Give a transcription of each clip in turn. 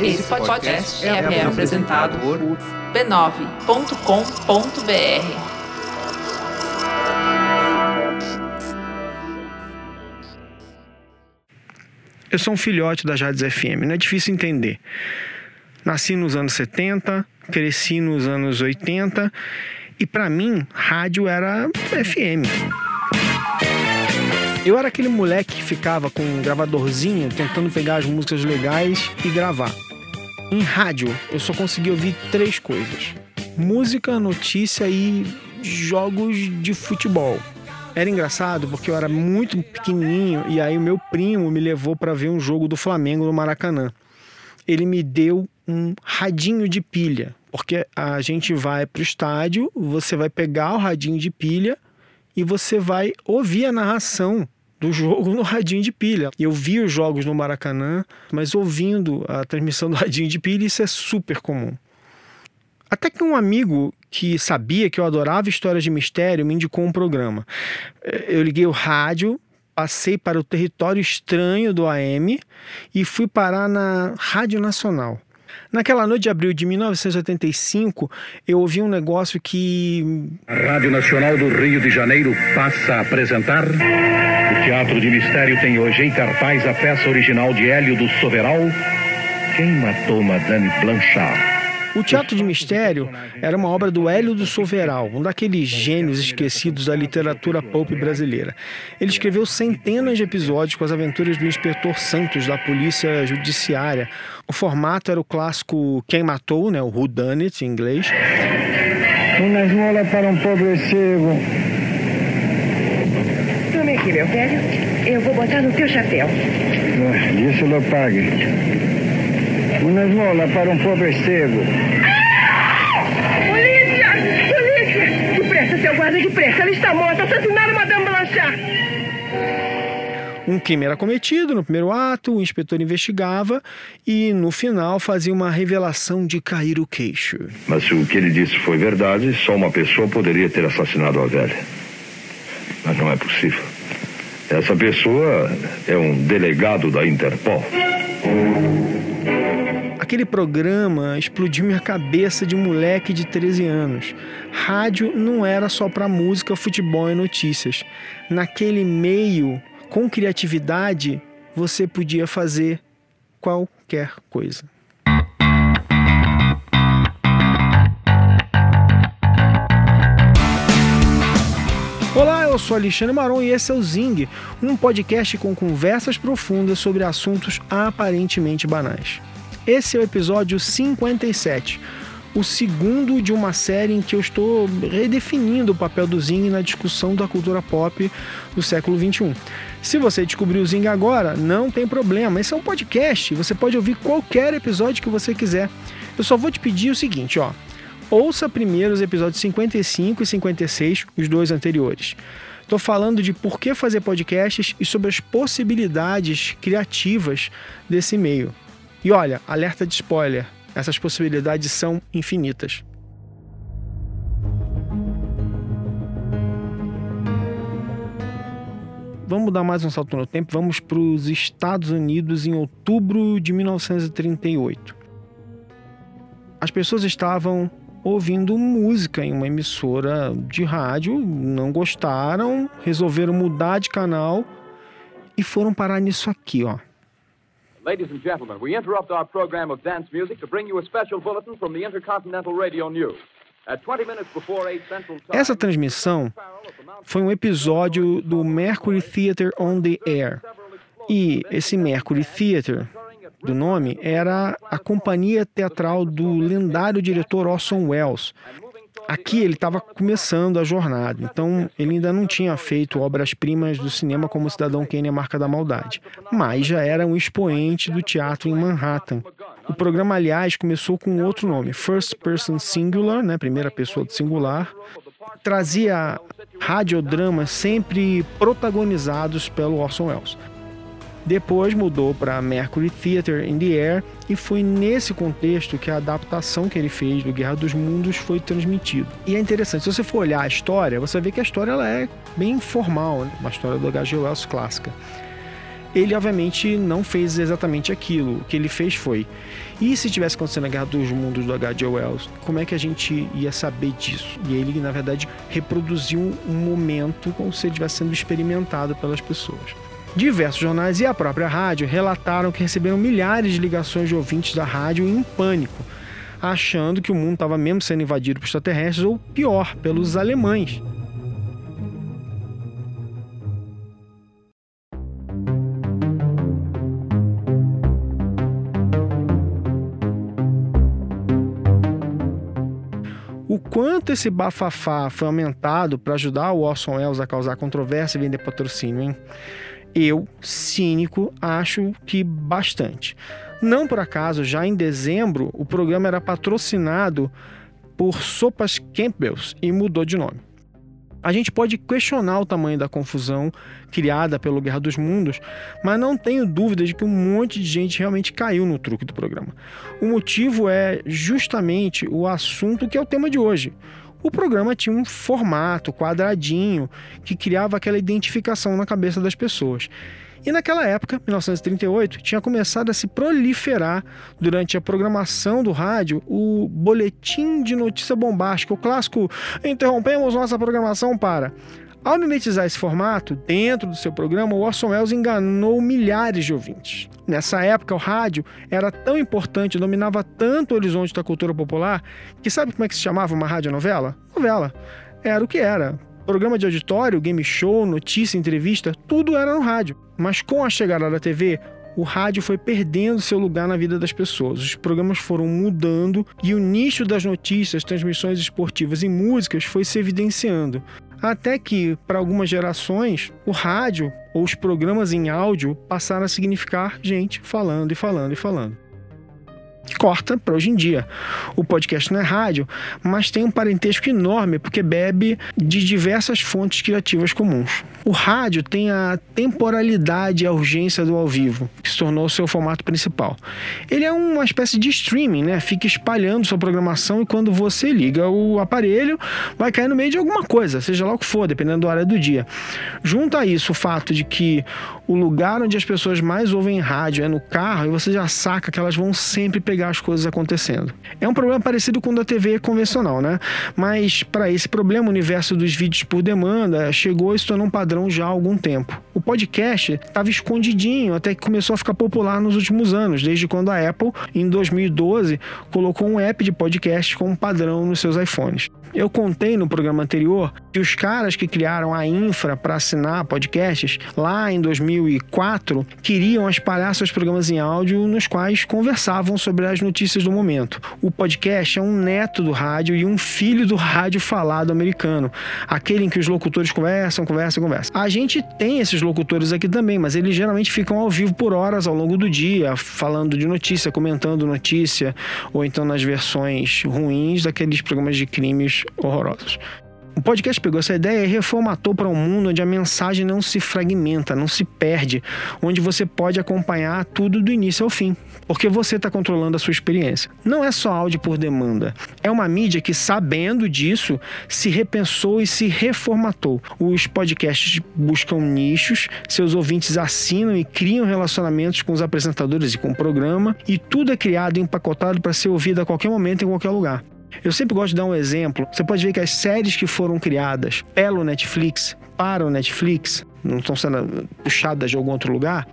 Esse podcast é, é apresentado por b9.com.br. Eu sou um filhote da Jades FM, não é difícil entender. Nasci nos anos 70, cresci nos anos 80 e para mim rádio era FM. Eu era aquele moleque que ficava com um gravadorzinho tentando pegar as músicas legais e gravar. Em rádio, eu só conseguia ouvir três coisas: música, notícia e jogos de futebol. Era engraçado porque eu era muito pequenininho e aí o meu primo me levou para ver um jogo do Flamengo no Maracanã. Ele me deu um radinho de pilha, porque a gente vai para o estádio, você vai pegar o radinho de pilha e você vai ouvir a narração do jogo no radinho de pilha. Eu vi os jogos no Maracanã, mas ouvindo a transmissão do radinho de pilha, isso é super comum. Até que um amigo que sabia que eu adorava histórias de mistério me indicou um programa. Eu liguei o rádio, passei para o território estranho do AM e fui parar na Rádio Nacional. Naquela noite de abril de 1985, eu ouvi um negócio que. A Rádio Nacional do Rio de Janeiro passa a apresentar. O Teatro de Mistério tem hoje em cartaz a peça original de Hélio do Soveral. Quem matou Madame Blanchard? O Teatro de Mistério era uma obra do Hélio do Soveral, um daqueles gênios esquecidos da literatura pulp brasileira. Ele escreveu centenas de episódios com as aventuras do inspetor Santos da Polícia Judiciária. O formato era o clássico Quem Matou, né, o Who Done It, em inglês. Uma esmola para um pobre cego. Tome aqui, meu velho. Eu vou botar no teu chapéu. Ah, Isso lo pague. Uma esmola para um pobre cego. Polícia! Polícia! Depressa, seu guarda, depressa. Ela está morta. Assassinaram Madame Blanchard. Um crime era cometido no primeiro ato, o inspetor investigava e, no final, fazia uma revelação de cair o queixo. Mas se o que ele disse foi verdade, só uma pessoa poderia ter assassinado a velha. Mas não é possível. Essa pessoa é um delegado da Interpol. Aquele programa explodiu minha cabeça de moleque de 13 anos. Rádio não era só para música, futebol e notícias. Naquele meio, com criatividade, você podia fazer qualquer coisa. Olá, eu sou Alexandre Maron e esse é o Zing, um podcast com conversas profundas sobre assuntos aparentemente banais. Esse é o episódio 57, o segundo de uma série em que eu estou redefinindo o papel do Zing na discussão da cultura pop do século 21. Se você descobriu o Zing agora, não tem problema, esse é um podcast, você pode ouvir qualquer episódio que você quiser. Eu só vou te pedir o seguinte, ó. Ouça primeiro os episódios 55 e 56, os dois anteriores. Estou falando de por que fazer podcasts e sobre as possibilidades criativas desse meio. E olha, alerta de spoiler: essas possibilidades são infinitas. Vamos dar mais um salto no tempo, vamos para os Estados Unidos em outubro de 1938. As pessoas estavam ouvindo música em uma emissora de rádio, não gostaram, resolveram mudar de canal e foram parar nisso aqui, ó. Ladies and gentlemen, we interrupt our program of dance music to bring you a special bulletin from the Intercontinental Radio News. At 20 minutes before 8 Central Time, Essa transmissão foi um episódio do Mercury Theater on the Air. E esse Mercury Theater, do nome, era a companhia teatral do lendário diretor Orson Welles. Aqui ele estava começando a jornada, então ele ainda não tinha feito obras-primas do cinema como Cidadão Kane e a Marca da Maldade, mas já era um expoente do teatro em Manhattan. O programa, aliás, começou com outro nome, First Person Singular, né, primeira pessoa do singular, trazia radiodramas sempre protagonizados pelo Orson Welles. Depois mudou para Mercury Theater in the Air e foi nesse contexto que a adaptação que ele fez do Guerra dos Mundos foi transmitido. E é interessante, se você for olhar a história, você vê que a história ela é bem formal, né? uma história do H.G. Wells clássica. Ele, obviamente, não fez exatamente aquilo. O que ele fez foi. E se tivesse acontecendo a Guerra dos Mundos do H.G. Wells, como é que a gente ia saber disso? E ele, na verdade, reproduziu um momento como se ele estivesse sendo experimentado pelas pessoas. Diversos jornais e a própria rádio relataram que receberam milhares de ligações de ouvintes da rádio em pânico, achando que o mundo estava mesmo sendo invadido por extraterrestres ou, pior, pelos alemães. O quanto esse bafafá foi aumentado para ajudar o Orson Welles a causar controvérsia e vender patrocínio, hein? Eu, cínico, acho que bastante. Não por acaso, já em dezembro, o programa era patrocinado por Sopas Campbell's e mudou de nome. A gente pode questionar o tamanho da confusão criada pelo Guerra dos Mundos, mas não tenho dúvida de que um monte de gente realmente caiu no truque do programa. O motivo é justamente o assunto que é o tema de hoje. O programa tinha um formato quadradinho que criava aquela identificação na cabeça das pessoas. E naquela época, 1938, tinha começado a se proliferar durante a programação do rádio o boletim de notícia bombástica, o clássico interrompemos nossa programação para. Ao mimetizar esse formato dentro do seu programa, Orson Welles enganou milhares de ouvintes. Nessa época, o rádio era tão importante, dominava tanto o horizonte da cultura popular, que sabe como é que se chamava uma radionovela? Novela. Era o que era. Programa de auditório, game show, notícia, entrevista, tudo era no rádio. Mas com a chegada da TV, o rádio foi perdendo seu lugar na vida das pessoas. Os programas foram mudando e o nicho das notícias, transmissões esportivas e músicas foi se evidenciando. Até que, para algumas gerações, o rádio ou os programas em áudio passaram a significar gente falando e falando e falando corta para hoje em dia. O podcast não é rádio, mas tem um parentesco enorme porque bebe de diversas fontes criativas comuns. O rádio tem a temporalidade e a urgência do ao vivo, que se tornou seu formato principal. Ele é uma espécie de streaming, né? Fica espalhando sua programação e quando você liga o aparelho, vai cair no meio de alguma coisa, seja lá o que for, dependendo da hora do dia. Junta a isso o fato de que o lugar onde as pessoas mais ouvem rádio é no carro e você já saca que elas vão sempre pegar as coisas acontecendo. É um problema parecido com o da TV convencional, né? Mas para esse problema, o universo dos vídeos por demanda chegou e se tornou um padrão já há algum tempo. O podcast estava escondidinho até que começou a ficar popular nos últimos anos, desde quando a Apple, em 2012, colocou um app de podcast como padrão nos seus iPhones. Eu contei no programa anterior que os caras que criaram a infra para assinar podcasts lá em 2004 queriam espalhar seus programas em áudio nos quais conversavam sobre as notícias do momento. O podcast é um neto do rádio e um filho do rádio falado americano, aquele em que os locutores conversam, conversam, conversam. A gente tem esses locutores aqui também, mas eles geralmente ficam ao vivo por horas ao longo do dia, falando de notícia, comentando notícia, ou então nas versões ruins daqueles programas de crimes horrorosos. O podcast pegou essa ideia e reformatou para um mundo onde a mensagem não se fragmenta, não se perde, onde você pode acompanhar tudo do início ao fim, porque você está controlando a sua experiência. Não é só áudio por demanda, é uma mídia que, sabendo disso, se repensou e se reformatou. Os podcasts buscam nichos, seus ouvintes assinam e criam relacionamentos com os apresentadores e com o programa, e tudo é criado e empacotado para ser ouvido a qualquer momento, em qualquer lugar. Eu sempre gosto de dar um exemplo. Você pode ver que as séries que foram criadas pelo Netflix, para o Netflix, não estão sendo puxadas de algum outro lugar,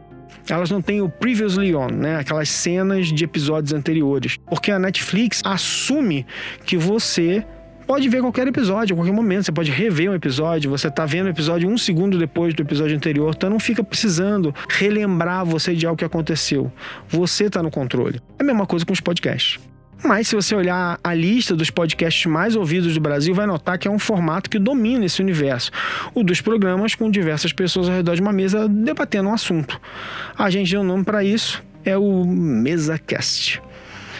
elas não têm o previously on, né? Aquelas cenas de episódios anteriores. Porque a Netflix assume que você pode ver qualquer episódio, a qualquer momento. Você pode rever um episódio, você tá vendo o episódio um segundo depois do episódio anterior, então não fica precisando relembrar você de algo que aconteceu. Você tá no controle. É a mesma coisa com os podcasts. Mas se você olhar a lista dos podcasts mais ouvidos do Brasil, vai notar que é um formato que domina esse universo. O dos programas com diversas pessoas ao redor de uma mesa debatendo um assunto. A gente deu um nome para isso, é o MesaCast.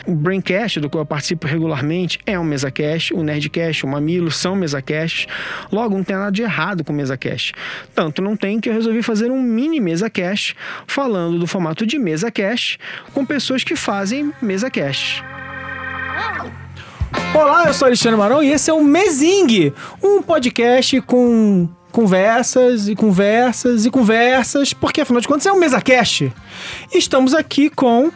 O Braincast, do qual eu participo regularmente, é um MesaCast, o Nerdcast, o Mamilo são MesaCasts. Logo, não tem nada de errado com MesaCast. Tanto não tem que eu resolvi fazer um mini MesaCast falando do formato de MesaCast com pessoas que fazem MesaCast. Olá, eu sou Alexandre Marão e esse é o Mezing, um podcast com conversas e conversas e conversas, porque afinal de contas é um mesa cast. Estamos aqui com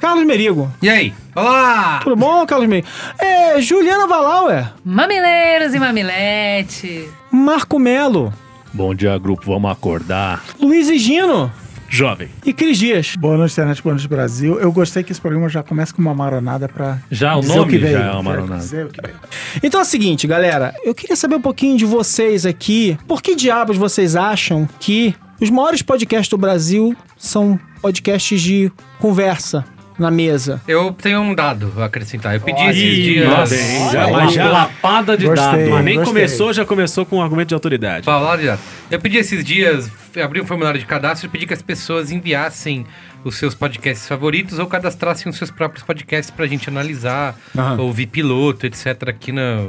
Carlos Merigo. E aí? Olá! Tudo bom, Carlos Merigo? É, Juliana Valauer, Mamileiros e mamiletes. Marco Melo, Bom dia, grupo. Vamos acordar. Luiz e Gino Jovem. e Cris Dias. Boa noite, internet, boa noite, Brasil. Eu gostei que esse programa já começa com uma maronada pra. Já o nome que veio. já é uma maronada. Dizer o que veio. Então é o seguinte, galera, eu queria saber um pouquinho de vocês aqui. Por que diabos vocês acham que os maiores podcasts do Brasil são podcasts de conversa na mesa? Eu tenho um dado a acrescentar. Eu pedi esses dias. nossa? Já, mas já lapada de Gostei. dado. Mas nem Gostei. começou, já começou com um argumento de autoridade. Falar de dado. Eu pedi esses dias, abri um formulário de cadastro e pedi que as pessoas enviassem os seus podcasts favoritos ou cadastrassem os seus próprios podcasts pra gente analisar, Aham. ouvir piloto, etc. aqui na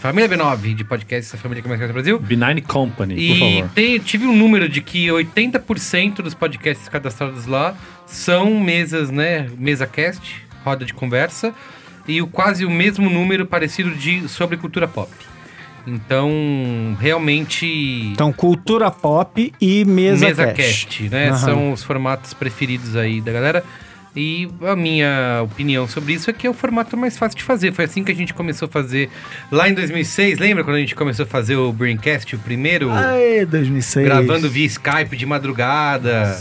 Família B9 de podcasts, a família que mais cresce no Brasil. Benign Company, por E favor. tem- tive um número de que 80% dos podcasts cadastrados lá são mesas, né? Mesa cast, roda de conversa, e o quase o mesmo número parecido de sobre cultura pop. Então, realmente. Então, cultura pop e mesa, mesa cast. cast, né? Aham. São os formatos preferidos aí da galera. E a minha opinião sobre isso é que é o formato mais fácil de fazer. Foi assim que a gente começou a fazer lá em 2006. Lembra quando a gente começou a fazer o Braincast, o primeiro? Ai, 2006. Gravando via Skype de madrugada.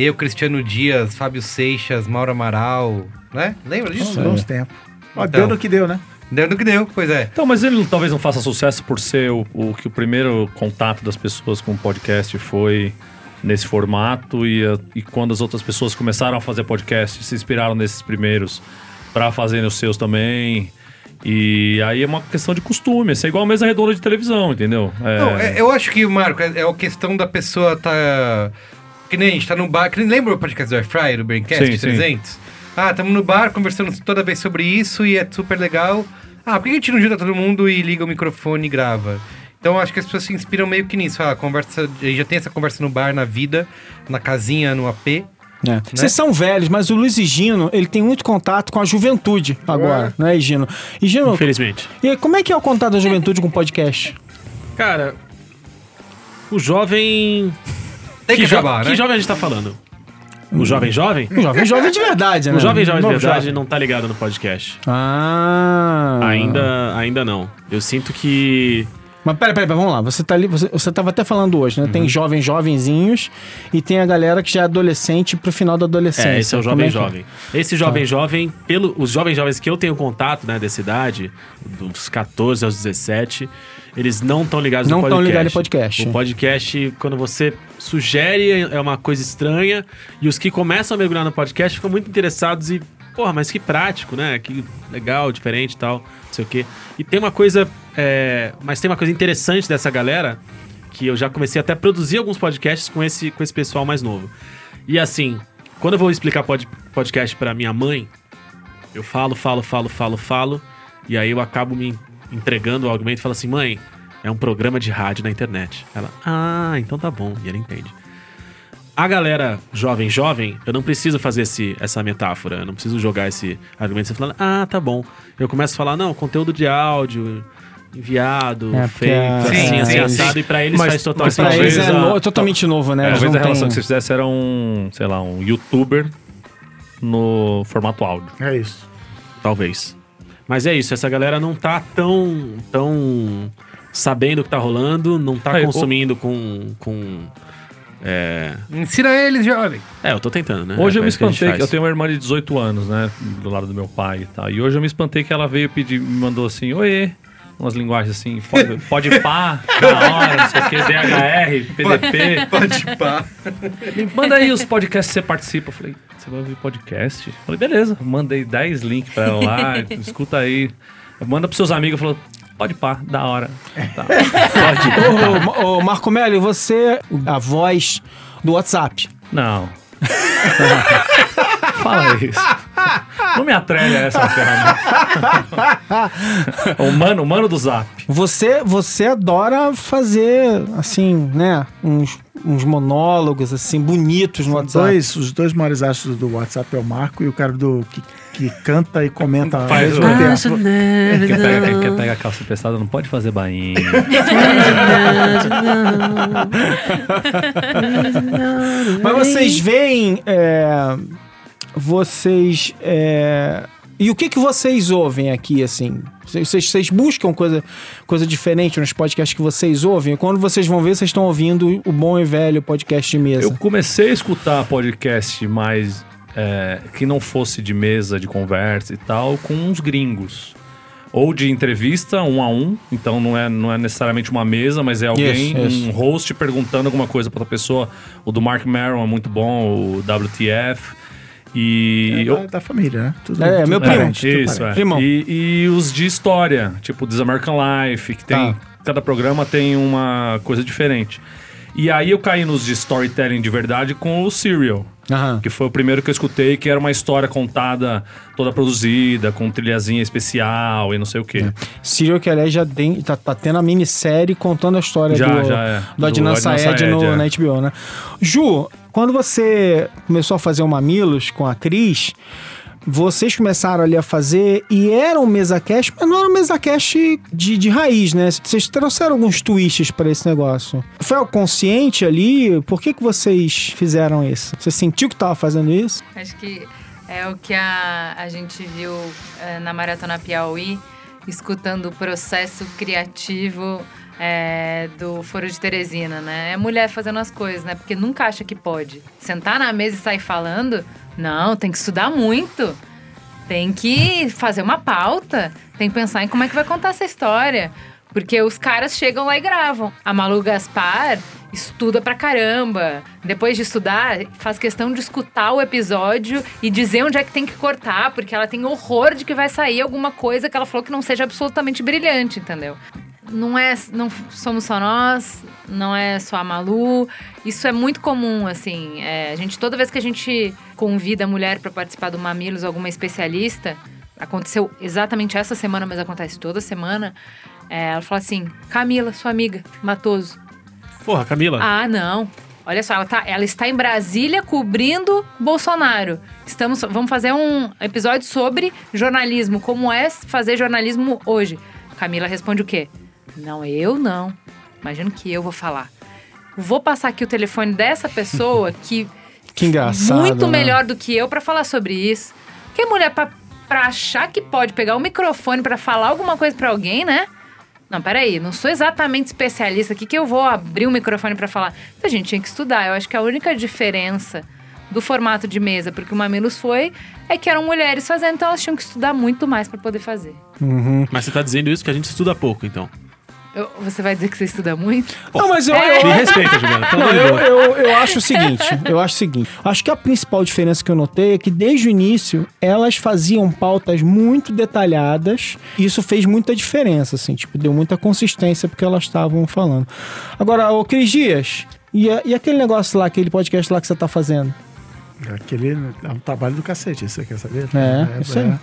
Eu, Cristiano Dias, Fábio Seixas, Mauro Amaral, né? Lembra disso? bons tempos. Então. Deu no que deu, né? Deu no que deu, pois é. Então, mas ele talvez não faça sucesso por ser o, o que o primeiro contato das pessoas com o podcast foi nesse formato e, a- e quando as outras pessoas começaram a fazer podcast, se inspiraram nesses primeiros para fazerem os seus também. E aí é uma questão de costume, isso é igual a mesa redonda de televisão, entendeu? É, Não, é- eu acho que, Marco, é, é a questão da pessoa tá. Que nem a gente tá no bar. Que nem lembra o podcast do Airfryer, do Braincast Sim, sim. 300? Ah, estamos no bar conversando toda vez sobre isso e é super legal. Ah, por que a gente não junta todo mundo e liga o microfone e grava? Então acho que as pessoas se inspiram meio que nisso. Ah, a conversa. já tem essa conversa no bar, na vida, na casinha, no AP. É. Vocês são velhos, mas o Luiz e Gino, ele tem muito contato com a juventude agora, né, e Gino? E Gino, Infelizmente. e como é que é o contato da juventude com podcast? Cara, o jovem. Tem que, jo- acabar, né? que jovem a gente tá falando? O jovem jovem? O jovem jovem de verdade, né? O jovem jovem de Novo verdade jovem. não tá ligado no podcast. Ah. Ainda, ainda não. Eu sinto que. Mas peraí, peraí, peraí, vamos lá. Você tá ali, você, você tava até falando hoje, né? Uhum. Tem jovens jovenzinhos e tem a galera que já é adolescente pro final da adolescência. É, esse é o jovem que é? jovem. Esse jovem jovem, pelo, os jovens jovens que eu tenho contato, né, dessa idade, dos 14 aos 17, eles não estão ligados Não no podcast. ligados em podcast. O podcast, quando você sugere, é uma coisa estranha, e os que começam a mergulhar no podcast ficam muito interessados e, porra, mas que prático, né? Que legal, diferente e tal, não sei o quê. E tem uma coisa, é, mas tem uma coisa interessante dessa galera, que eu já comecei até a produzir alguns podcasts com esse, com esse pessoal mais novo. E assim, quando eu vou explicar pod, podcast pra minha mãe, eu falo, falo, falo, falo, falo, e aí eu acabo me entregando o argumento e falo assim, mãe, é um programa de rádio na internet. Ela, ah, então tá bom, e ela entende. A galera jovem, jovem, eu não preciso fazer esse, essa metáfora, eu não preciso jogar esse argumento. Você falando, ah, tá bom. Eu começo a falar, não, conteúdo de áudio, enviado, É, feito, a- assim, Sim, assim, sim, assado, sim. e pra eles Mas- faz total mas Pra eles é, no- é totalmente novo, né? Eles Talvez a relação têm- que você fizesse era um, sei lá, um youtuber no formato áudio. É isso. Talvez. Mas é isso, essa galera não tá tão, tão sabendo o que tá rolando, não tá Aí, o- consumindo com. com é... Ensina eles, jovem. é, eu tô tentando, né? Hoje É eu me gente espantei, que eu tenho uma irmã de 18 anos, né? Do lado do meu pai e tal. E hoje eu me espantei que ela veio pedir, me mandou assim, oiê. Umas linguagens assim, pode, pode pá, na hora, não sei o que, DHR, PDP. Pode pá. Me manda aí os podcasts que você participa. Eu falei, você vai ouvir podcast? Eu falei, beleza. Mandei 10 links pra ela lá, escuta aí. Manda pros seus amigos. Falou, pode pá, da hora. Tá. Pode. Ô, ô, Marco Melo, você, a voz do WhatsApp. Não. Fala isso. Não me atrelha essa ferramenta. o mano, o mano do Zap. Você, você adora fazer, assim, né? Uns, uns monólogos, assim, bonitos no WhatsApp. Dois, os dois maiores astros do WhatsApp é o Marco e o cara do que, que canta e comenta ao Faz mesmo o- tempo. Quem pega, quem quer pegar a calça pesada não pode fazer bainha. Mas vocês veem. é, vocês. é, e o que, que vocês ouvem aqui, assim? Vocês, vocês- buscam coisa, coisa diferente nos podcasts que vocês ouvem? Quando vocês vão ver, vocês estão ouvindo o bom e velho podcast de mesa. Eu comecei a escutar podcast mais é, que não fosse de mesa, de conversa e tal, com uns gringos. Ou de entrevista, um a um. Então não é, não é necessariamente uma mesa, mas é alguém, um host perguntando alguma coisa pra outra pessoa. O do Mark Maron é muito bom, o WTF. E É eu- da, da família, né? Tudo, É, tudo meu primo. parente, isso, é. Primão. E, e os de história, tipo This American Life, que tem. Tá. Cada programa tem uma coisa diferente. E aí eu caí nos de storytelling de verdade com o Serial. Aham. Que foi o primeiro que eu escutei, que era uma história contada, toda produzida, com trilhazinha especial e não sei o quê. Serial que aliás já tem, tá, tá tendo a minissérie contando a história Já, do, já é. do Do Adnan Syed Syed, no, é. na HBO, né? Ju, quando você começou a fazer o Mamilos com a Cris, vocês começaram ali a fazer e era um mesa cast, mas não era um mesa cast de, de raiz, né? Vocês trouxeram alguns twists para esse negócio. Foi algo consciente ali? Por que, que vocês fizeram isso? Você sentiu que tava fazendo isso? Acho que é o que a, a gente viu eh, na Maratona Piauí, escutando o processo criativo eh, do Foro de Teresina, né? É mulher fazendo as coisas, né? Porque nunca acha que pode. Sentar na mesa e sair falando, não, tem que estudar muito. Tem que fazer uma pauta, tem que pensar em como é que vai contar essa história. Porque os caras chegam lá e gravam. A Malu Gaspar estuda pra caramba. Depois de estudar, faz questão de escutar o episódio e dizer onde é que tem que cortar, porque ela tem horror de que vai sair alguma coisa que ela falou que não seja absolutamente brilhante, entendeu? Não é, não somos só nós, não é só a Malu. Isso é muito comum, assim. É, a gente toda vez que a gente convida a mulher para participar do Mamilos, alguma especialista, aconteceu exatamente essa semana, mas acontece toda semana. é, ela fala assim: Camila, sua amiga, Matoso. Porra, Camila. Ah, não. Olha só, ela, tá, ela está em Brasília cobrindo Bolsonaro. Estamos, vamos fazer um episódio sobre jornalismo, como é fazer jornalismo hoje. Camila responde o quê? Não, eu não. Imagino que eu vou falar. Vou passar aqui o telefone dessa pessoa que Que engraçado. muito né? melhor do que eu pra falar sobre isso. Que mulher pra, pra achar que pode pegar o microfone pra falar alguma coisa pra alguém, né? Não, peraí, não sou exatamente especialista aqui que eu vou abrir o microfone pra falar. A gente tinha que estudar. Eu acho que a única diferença do formato de mesa porque o Mamilos foi é que eram mulheres fazendo, então elas tinham que estudar muito mais pra poder fazer. Uhum. Mas você tá dizendo isso que a gente estuda pouco, então. Eu- você vai dizer que você estuda muito? Não, mas eu, É. eu, Me respeita, Juliana. Não, eu, eu, eu acho o seguinte, eu acho o seguinte. Acho que a principal diferença que eu notei é que desde o início elas faziam pautas muito detalhadas. E isso fez muita diferença, assim, tipo, deu muita consistência porque elas estavam falando. Agora, ô Cris Dias, e, a- e aquele negócio lá, aquele podcast lá que você tá fazendo? Aquele é um trabalho do cacete, você quer saber? É, isso aí.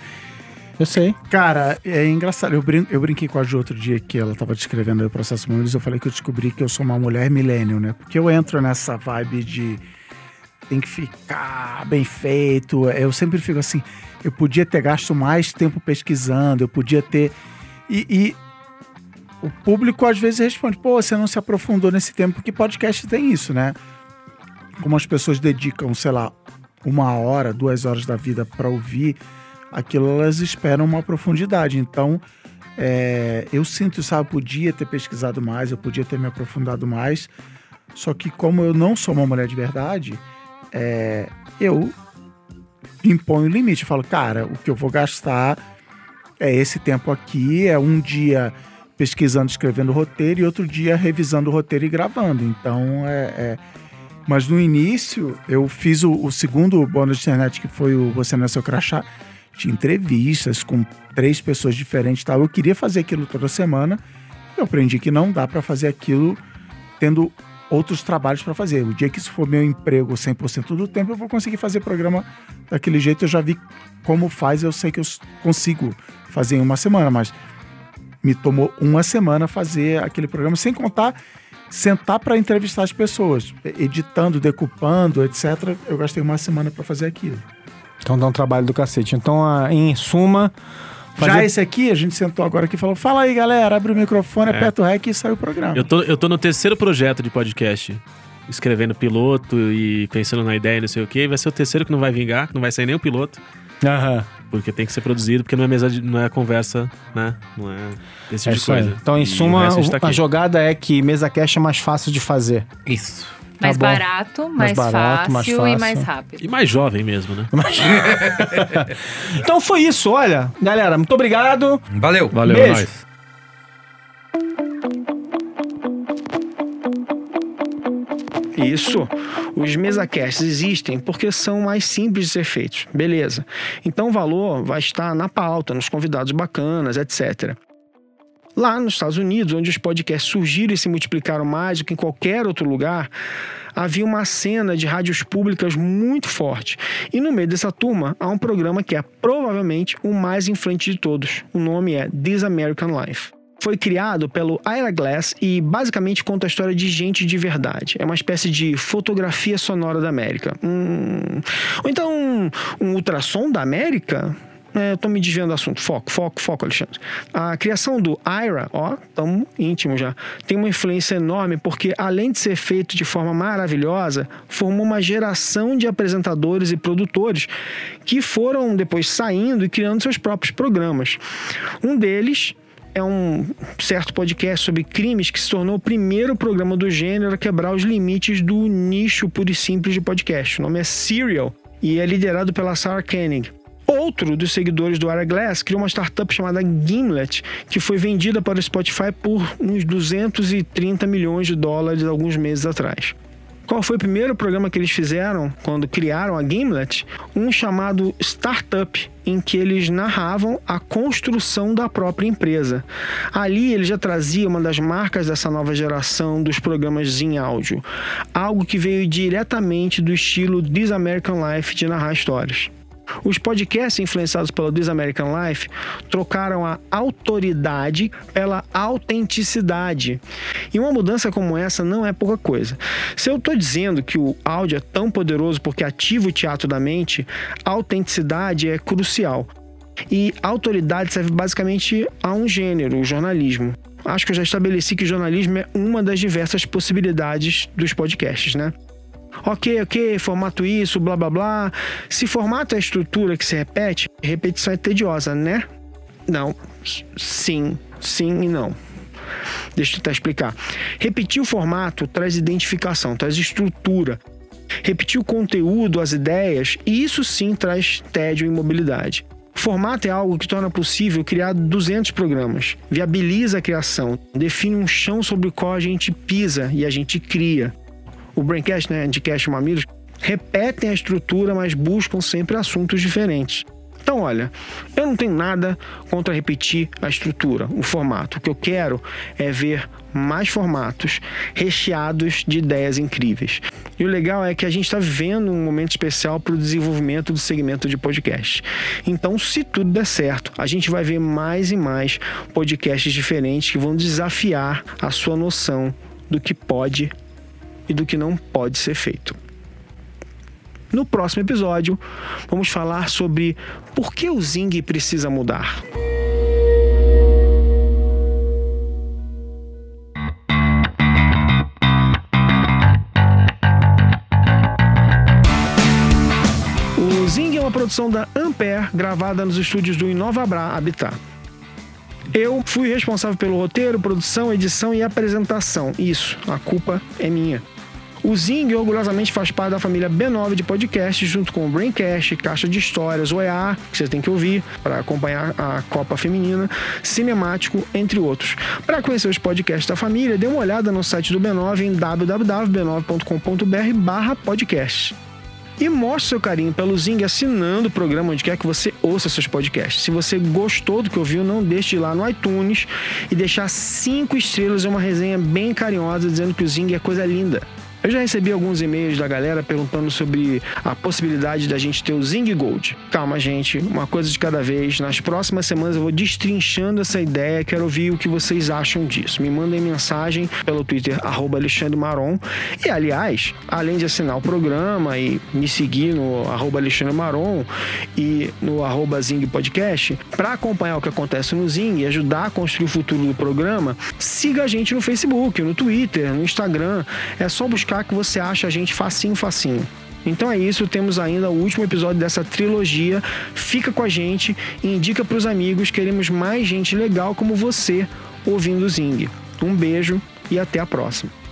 Eu sei. Cara, é engraçado. Eu, brin eu brinquei com a Ju outro dia que ela tava descrevendo o processo Mamilos. Eu falei que eu descobri que eu sou uma mulher millennial, né? Porque eu entro nessa vibe de tem que ficar bem feito. Eu sempre fico assim, eu podia ter gasto mais tempo pesquisando, eu podia ter. E, e o público às vezes responde: pô, você não se aprofundou nesse tempo, porque podcast tem isso, né? Como as pessoas dedicam, sei lá, uma hora, duas horas da vida para ouvir aquilo, elas esperam uma profundidade. Então, é, eu sinto, sabe, eu podia ter pesquisado mais, eu podia ter me aprofundado mais. Só que como eu não sou uma mulher de verdade, é, eu imponho o limite. Eu falo, cara, o que eu vou gastar é esse tempo aqui, é um dia pesquisando, escrevendo roteiro e outro dia revisando o roteiro e gravando. Então, é... é- mas no início, eu fiz o, o segundo bônus de internet, que foi o Você Seu Crachá. Tinha entrevistas com três pessoas diferentes tal. Eu queria fazer aquilo toda semana. Eu aprendi que não dá para fazer aquilo tendo outros trabalhos para fazer. O dia que isso for meu emprego 100% do tempo, eu vou conseguir fazer programa daquele jeito. Eu já vi como faz, eu sei que eu consigo fazer em uma semana, mas me tomou uma semana fazer aquele programa, sem contar sentar para entrevistar as pessoas, editando, decupando, etc. Eu gastei uma semana para fazer aquilo. Então dá um trabalho do cacete. Então, ah, em suma. Já fazer- esse aqui, a gente sentou agora aqui e falou: fala aí, galera, abre o microfone, É. aperta o rec e sai o programa. Eu tô, eu tô no terceiro projeto de podcast. Escrevendo piloto e pensando na ideia, não sei o quê. Vai ser o terceiro que não vai vingar, que não vai sair nem o piloto. Aham. Porque tem que ser produzido, porque não é mesa de, não é conversa, né? Não é esse tipo É de isso aí. coisa. Então, em E suma, a tá a jogada é que mesa cash é mais fácil de fazer. Isso. Mais bom. barato, mais, barato, mais fácil, e fácil. mais rápido. E mais jovem mesmo, né? Então foi isso, olha. Galera, muito obrigado. Valeu. Valeu, Beijo. é nóis. Isso. Os mesacasts existem porque são mais simples de ser feitos. Beleza. Então o valor vai estar na pauta, nos convidados bacanas, etc. Lá nos Estados Unidos, onde os podcasts surgiram e se multiplicaram mais do que em qualquer outro lugar, havia uma cena de rádios públicas muito forte. E no meio dessa turma há um programa que é provavelmente o mais influente de todos. O nome é This American Life. Foi criado pelo Ira Glass e basicamente conta a história de gente de verdade. É uma espécie de fotografia sonora da América. Hum, Ou então um, ultrassom da América? É, eu tô me desviando do assunto. Foco, foco, foco, Alexandre. A criação do Ira, ó, tamo íntimo já, tem uma influência enorme porque, além de ser feito de forma maravilhosa, formou uma geração de apresentadores e produtores que foram depois saindo e criando seus próprios programas. Um deles é um certo podcast sobre crimes que se tornou o primeiro programa do gênero a quebrar os limites do nicho puro e simples de podcast. O nome é Serial e é liderado pela Sarah Koenig. Outro dos seguidores do Ira Glass criou uma startup chamada Gimlet, que foi vendida para o Spotify por uns 230 milhões de dólares alguns meses atrás. Qual foi o primeiro programa que eles fizeram quando criaram a Gimlet? Um chamado Startup, em que eles narravam a construção da própria empresa. Ali ele já trazia uma das marcas dessa nova geração dos programas em áudio, algo que veio diretamente do estilo This American Life de narrar histórias. Os podcasts influenciados pelo This American Life trocaram a autoridade pela autenticidade. E uma mudança como essa não é pouca coisa. Se eu estou dizendo que o áudio é tão poderoso porque ativa o teatro da mente, a autenticidade é crucial. E autoridade serve basicamente a um gênero, o jornalismo. Acho que eu já estabeleci que o jornalismo é uma das diversas possibilidades dos podcasts, né? Ok, ok, formato isso, blá blá blá. Se formato é a estrutura que se repete, repetição é tediosa, né? Não. Sim, sim e não. Deixa eu tentar explicar. Repetir o formato traz identificação, traz estrutura. Repetir o conteúdo, as ideias, e isso sim traz tédio e mobilidade. Formato é algo que torna possível criar 200 programas, viabiliza a criação, define um chão sobre o qual a gente pisa e a gente cria. O Braincast, né, Anticast e Mamilos, repetem a estrutura, mas buscam sempre assuntos diferentes. Então, olha, eu não tenho nada contra repetir a estrutura, o formato. O que eu quero é ver mais formatos recheados de ideias incríveis. E o legal é que a gente está vivendo um momento especial para o desenvolvimento do segmento de podcast. Então, se tudo der certo, a gente vai ver mais e mais podcasts diferentes que vão desafiar a sua noção do que pode e do que não pode ser feito. No próximo episódio, vamos falar sobre por que o Zing precisa mudar. O Zing é uma produção da Ampere, gravada nos estúdios do Inovabra Habitat. Eu fui responsável pelo roteiro, produção, edição e apresentação. Isso, a culpa é minha. O Zing orgulhosamente faz parte da família B9 de podcasts, junto com o Braincast, Caixa de Histórias, OEA, que você tem que ouvir para acompanhar a Copa Feminina, Cinemático, entre outros. Para conhecer os podcasts da família, dê uma olhada no site do B9 em www.b9.com.br barra podcast. E mostre seu carinho pelo Zing assinando o programa onde quer que você ouça seus podcasts. Se você gostou do que ouviu, não deixe de ir lá no iTunes e deixar cinco estrelas e uma resenha bem carinhosa dizendo que o Zing é coisa linda. Eu já recebi alguns e-mails da galera perguntando sobre a possibilidade da gente ter o Zing Gold. Calma, gente, uma coisa de cada vez. Nas próximas semanas eu vou destrinchando essa ideia, quero ouvir o que vocês acham disso. Me mandem mensagem pelo Twitter, Alexandre Maron. E, aliás, além de assinar o programa e me seguir no arroba Alexandre Maron e no arroba Zing Podcast, para acompanhar o que acontece no Zing e ajudar a construir o futuro do programa, siga a gente no Facebook, no Twitter, no Instagram. É só buscar que você acha a gente facinho, facinho. Então é isso, temos ainda o último episódio dessa trilogia. Fica com a gente e indica para os amigos. Queremos mais gente legal como você ouvindo o Zing. Um beijo e até a próxima.